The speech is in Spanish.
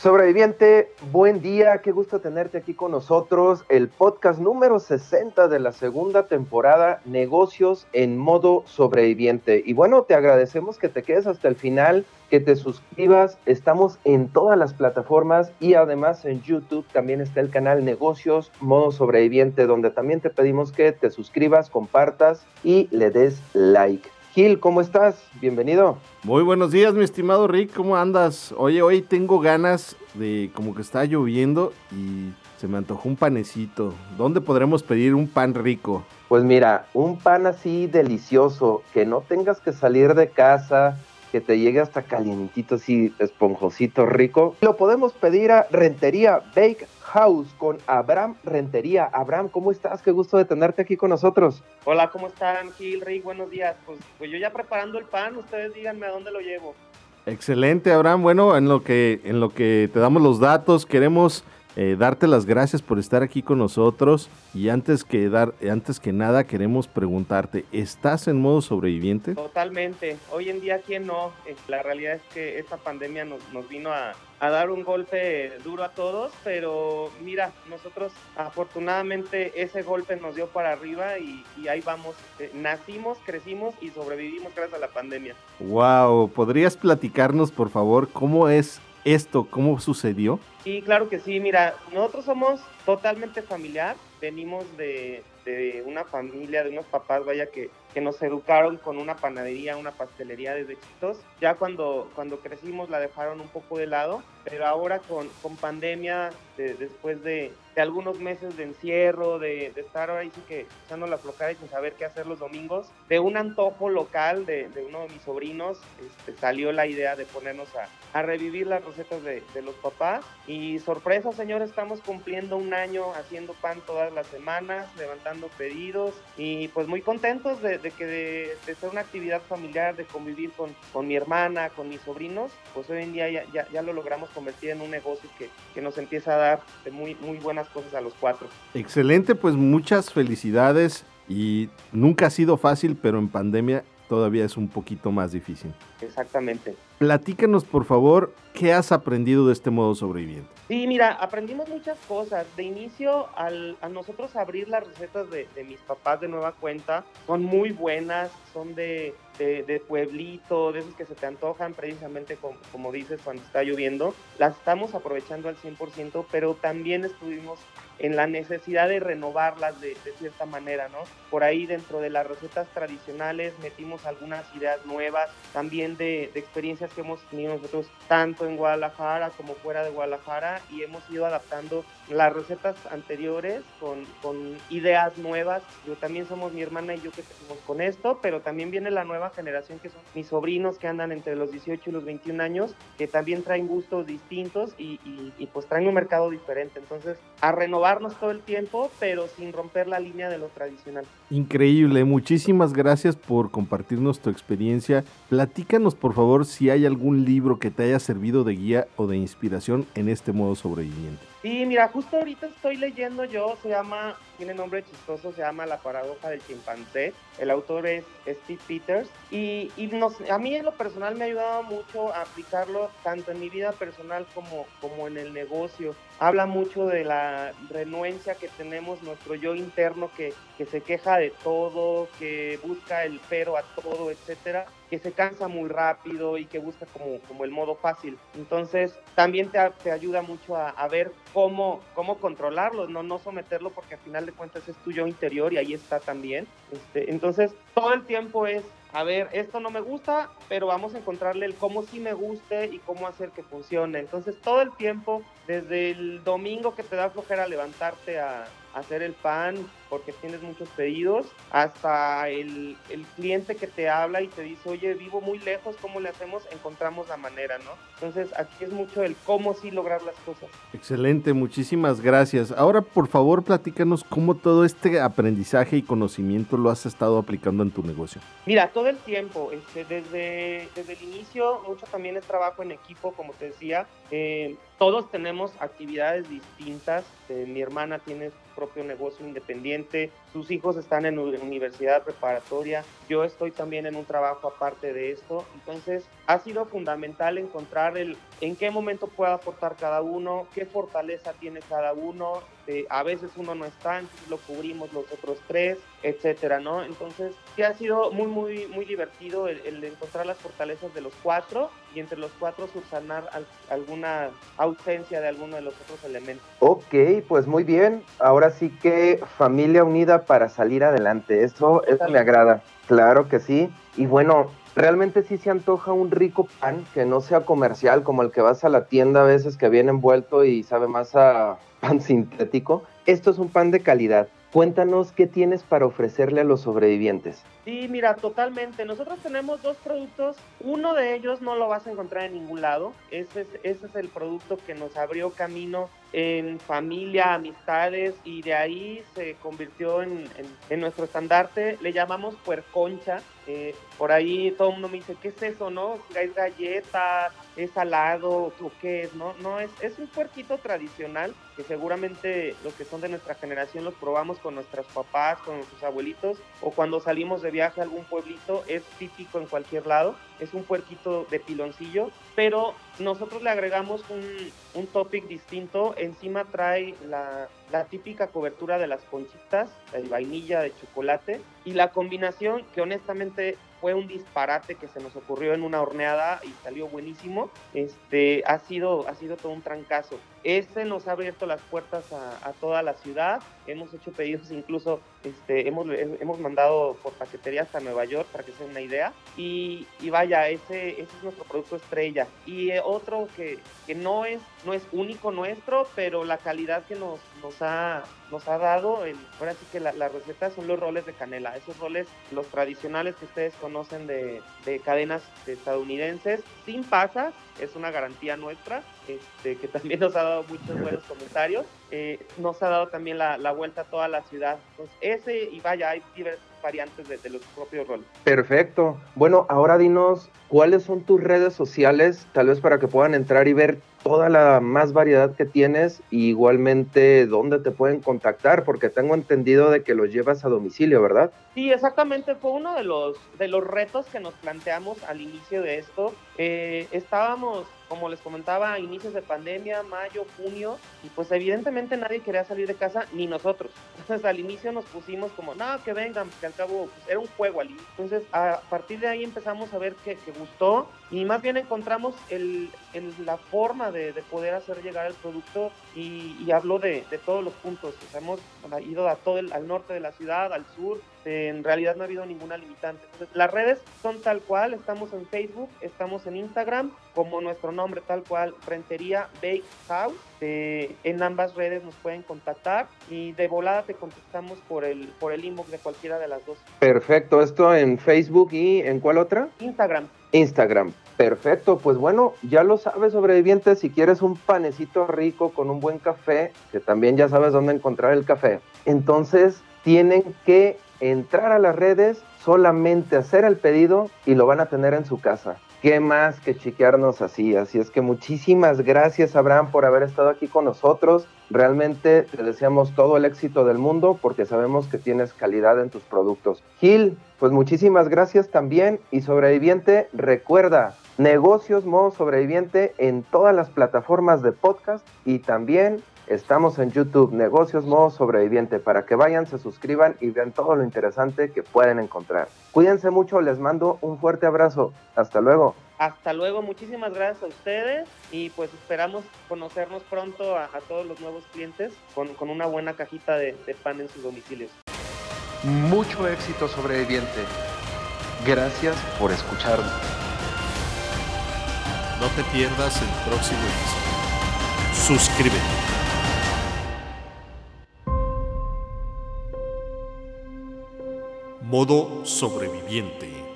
Sobreviviente, buen día, qué gusto tenerte aquí con nosotros. El podcast número 60 de la segunda temporada, Negocios en modo sobreviviente. Y bueno, te agradecemos que te quedes hasta el final, que te suscribas. Estamos en todas las plataformas y además en YouTube también está el canal Negocios modo sobreviviente, donde también te pedimos que te suscribas, compartas y le des like. Gil, ¿cómo estás? Bienvenido. Muy buenos días, mi estimado Rick, ¿cómo andas? Oye, hoy tengo ganas de como que está lloviendo y se me antojó un panecito. ¿Dónde podremos pedir un pan rico? Pues mira, un pan así delicioso, que no tengas que salir de casa, que te llegue hasta calientito, así esponjosito, rico. Lo podemos pedir a Rentería Bake House con Abraham Rentería. Abraham, ¿cómo estás? Qué gusto de tenerte aquí con nosotros. Hola, ¿cómo están, Gil, Rick? Buenos días. Pues, pues yo ya preparando el pan, ustedes díganme a dónde lo llevo. Excelente, Abraham. Bueno, en lo que, en lo que te damos los datos, queremos eh, darte las gracias por estar aquí con nosotros y antes que dar, antes que nada queremos preguntarte, ¿estás en modo sobreviviente? Totalmente. Hoy en día quién no. Eh, la realidad es que esta pandemia nos, nos vino a, a dar un golpe duro a todos, pero mira, nosotros afortunadamente ese golpe nos dio para arriba y, y ahí vamos. Eh, nacimos, crecimos y sobrevivimos gracias a la pandemia. Wow, ¿podrías platicarnos por favor cómo es esto, cómo sucedió? Sí, claro que sí. Mira, nosotros somos totalmente familiar. Venimos de, de una familia, de unos papás, vaya, que, que nos educaron con una panadería, una pastelería desde chiquitos. Ya cuando, cuando crecimos la dejaron un poco de lado, pero ahora con, con pandemia, de, después de, de, algunos meses de encierro, de, de, estar ahora sí que echando la flojera y sin saber qué hacer los domingos, de un antojo local de, de uno de mis sobrinos, este, salió la idea de ponernos a, a revivir las recetas de, los papás. Y sorpresa, señores, estamos cumpliendo un año haciendo pan todas las semanas, levantando pedidos y pues muy contentos de, de que de, de, ser una actividad familiar, de convivir con, con, mi hermana, con mis sobrinos, pues hoy en día ya, ya, ya lo logramos convertir en un negocio que, que, nos empieza a dar de muy, muy buenas cosas a los cuatro. Excelente, pues muchas felicidades y nunca ha sido fácil, pero en pandemia todavía es un poquito más difícil. Exactamente. Platícanos, por favor, ¿qué has aprendido de este modo sobreviviente? Sí, mira, aprendimos muchas cosas. De inicio, al, a nosotros abrir las recetas de, de, mis papás de nueva cuenta, son muy buenas, son de, de, de pueblito, de esos que se te antojan precisamente como, como, dices cuando está lloviendo. Las estamos aprovechando al 100%, pero también estuvimos en la necesidad de renovarlas de, cierta manera, ¿no? Por ahí dentro de las recetas tradicionales metimos algunas ideas nuevas, también de, de que hemos tenido nosotros tanto en Guadalajara como fuera de Guadalajara y hemos ido adaptando las recetas anteriores con, con, ideas nuevas. Yo también somos mi hermana y yo que seguimos con esto, pero también viene la nueva generación que son mis sobrinos que andan entre los 18 y los 21 años, que también traen gustos distintos y, y, y pues traen un mercado diferente. Entonces, a renovarnos todo el tiempo, pero sin romper la línea de lo tradicional. Increíble, muchísimas gracias por compartirnos tu experiencia. Platícanos por favor si hay algún libro que te haya servido de guía o de inspiración en este modo sobreviviente. Sí, mira, justo ahorita estoy leyendo yo, se llama, tiene nombre chistoso, se llama La paradoja del chimpancé. El autor es Steve Peters y, y nos, a mí en lo personal me ha ayudado mucho a aplicarlo tanto en mi vida personal como, como en el negocio. Habla mucho de la renuencia que tenemos, nuestro yo interno que, que se queja de todo, que busca el pero a todo, etcétera que se cansa muy rápido y que busca como, como el modo fácil. Entonces, también te, te ayuda mucho a, ver cómo, cómo controlarlo, no, no someterlo, porque al final de cuentas es tu yo interior y ahí está también. Este, entonces, todo el tiempo es, a ver, esto no me gusta, pero vamos a encontrarle el cómo sí me guste y cómo hacer que funcione. Entonces, todo el tiempo, desde el domingo que te da flojera levantarte a, hacer el pan porque tienes muchos pedidos, hasta el, el, cliente que te habla y te dice, oye, vivo muy lejos, ¿cómo le hacemos? Encontramos la manera, ¿no? Entonces aquí es mucho el cómo sí lograr las cosas. Excelente, muchísimas gracias. Ahora, por favor, platícanos cómo todo este aprendizaje y conocimiento lo has estado aplicando en tu negocio. Mira, todo el tiempo, este, desde, desde el inicio, mucho también es trabajo en equipo, como te decía. Eh, todos tenemos actividades distintas. Eh, mi hermana tiene su propio negocio independiente, sus hijos están en universidad preparatoria, yo estoy también en un trabajo aparte de esto. Entonces, ha sido fundamental encontrar el en qué momento puede aportar cada uno, qué fortaleza tiene cada uno. Eh, a veces uno no está, entonces lo cubrimos los otros tres, etcétera, ¿no? Entonces, sí ha sido muy, muy, muy divertido el, el encontrar las fortalezas de los cuatro y entre los cuatro subsanar alguna ausencia de alguno de los otros elementos. Ok, pues muy bien. Ahora sí que familia unida para salir adelante. Eso, eso me agrada. Claro que sí. Y bueno, realmente sí se antoja un rico pan que no sea comercial, como el que vas a la tienda a veces que viene envuelto y sabe más a pan sintético. Esto es un pan de calidad. Cuéntanos qué tienes para ofrecerle a los sobrevivientes. Sí, mira, totalmente. Nosotros tenemos dos productos. Uno de ellos no lo vas a encontrar en ningún lado. Ese es, ese es el producto que nos abrió camino en familia, amistades y de ahí se convirtió en, en, en nuestro estandarte. Le llamamos puerconcha. Eh, por ahí todo el mundo me dice, ¿qué es eso, no? ¿Es galleta? ¿Es salado? ¿O qué es? No, no es, es un puerquito tradicional que seguramente los que son de nuestra generación los probamos con nuestros papás, con nuestros abuelitos o cuando salimos de viaje a algún pueblito, es típico en cualquier lado. Es un puerquito de piloncillo, pero nosotros le agregamos un, un topic distinto. Encima trae la, la, típica cobertura de las conchitas, de vainilla, de chocolate, y la combinación que honestamente fue un disparate que se nos ocurrió en una horneada y salió buenísimo. Este ha sido, ha sido todo un trancazo. Este nos ha abierto las puertas a toda la ciudad. Hemos hecho pedidos, incluso este, hemos, hemos mandado por paquetería hasta Nueva York para que se den una idea. Y, y vaya, ese, ese, es nuestro producto estrella. Y eh, otro que, que no, es, no es único nuestro, pero la calidad que nos, nos, ha, nos ha dado, el, ahora sí que la, la receta son los roles de canela. Esos roles, los tradicionales que ustedes conocen de, de cadenas estadounidenses, sin pasas, es una garantía nuestra, este, que también nos ha dado muchos buenos comentarios. Eh, nos ha dado también la, la, vuelta a toda la ciudad. Entonces, ese y vaya, hay diversas variantes de, de, los propios roles. Perfecto. Bueno, ahora dinos cuáles son tus redes sociales, tal vez para que puedan entrar y ver toda la más variedad que tienes y igualmente dónde te pueden contactar, porque tengo entendido de que los llevas a domicilio, ¿verdad? Sí, exactamente, fue uno de los, de los retos que nos planteamos al inicio de esto. Eh, estábamos, como les comentaba, a inicios de pandemia, mayo, junio, y pues evidentemente nadie quería salir de casa, ni nosotros. Entonces al inicio nos pusimos como, no, que vengan, que al cabo pues, era un juego al inicio. Entonces a partir de ahí empezamos a ver que, que gustó y más bien encontramos el, el, la forma de, de, poder hacer llegar el producto y, y hablo de, de, todos los puntos. Hemos ido a todo el, al norte de la ciudad, al sur, en realidad no ha habido ninguna limitante. Entonces, las redes son tal cual, estamos en Facebook, estamos en Instagram, como nuestro nombre tal cual, Rentería Bake House. Eh, en ambas redes nos pueden contactar y de volada te contestamos por el, por el inbox de cualquiera de las dos. Perfecto, esto en Facebook y en cuál otra? Instagram. Instagram. Perfecto, pues bueno, ya lo sabes, sobreviviente, si quieres un panecito rico con un buen café, que también ya sabes dónde encontrar el café, entonces tienen que entrar a las redes, solamente hacer el pedido y lo van a tener en su casa. ¿Qué más que chiquearnos así? Así es que muchísimas gracias, Abraham, por haber estado aquí con nosotros. Realmente te deseamos todo el éxito del mundo porque sabemos que tienes calidad en tus productos. Gil, pues muchísimas gracias también. Y sobreviviente, recuerda, negocios modo sobreviviente en todas las plataformas de podcast y también Estamos en YouTube, Negocios Modo Sobreviviente, para que vayan, se suscriban y vean todo lo interesante que pueden encontrar. Cuídense mucho, les mando un fuerte abrazo. Hasta luego. Hasta luego, muchísimas gracias a ustedes y pues esperamos conocernos pronto a, a todos los nuevos clientes con, con una buena cajita de, de pan en sus domicilios. Mucho éxito sobreviviente. Gracias por escucharnos. No te pierdas el próximo episodio. Suscríbete. Modo sobreviviente.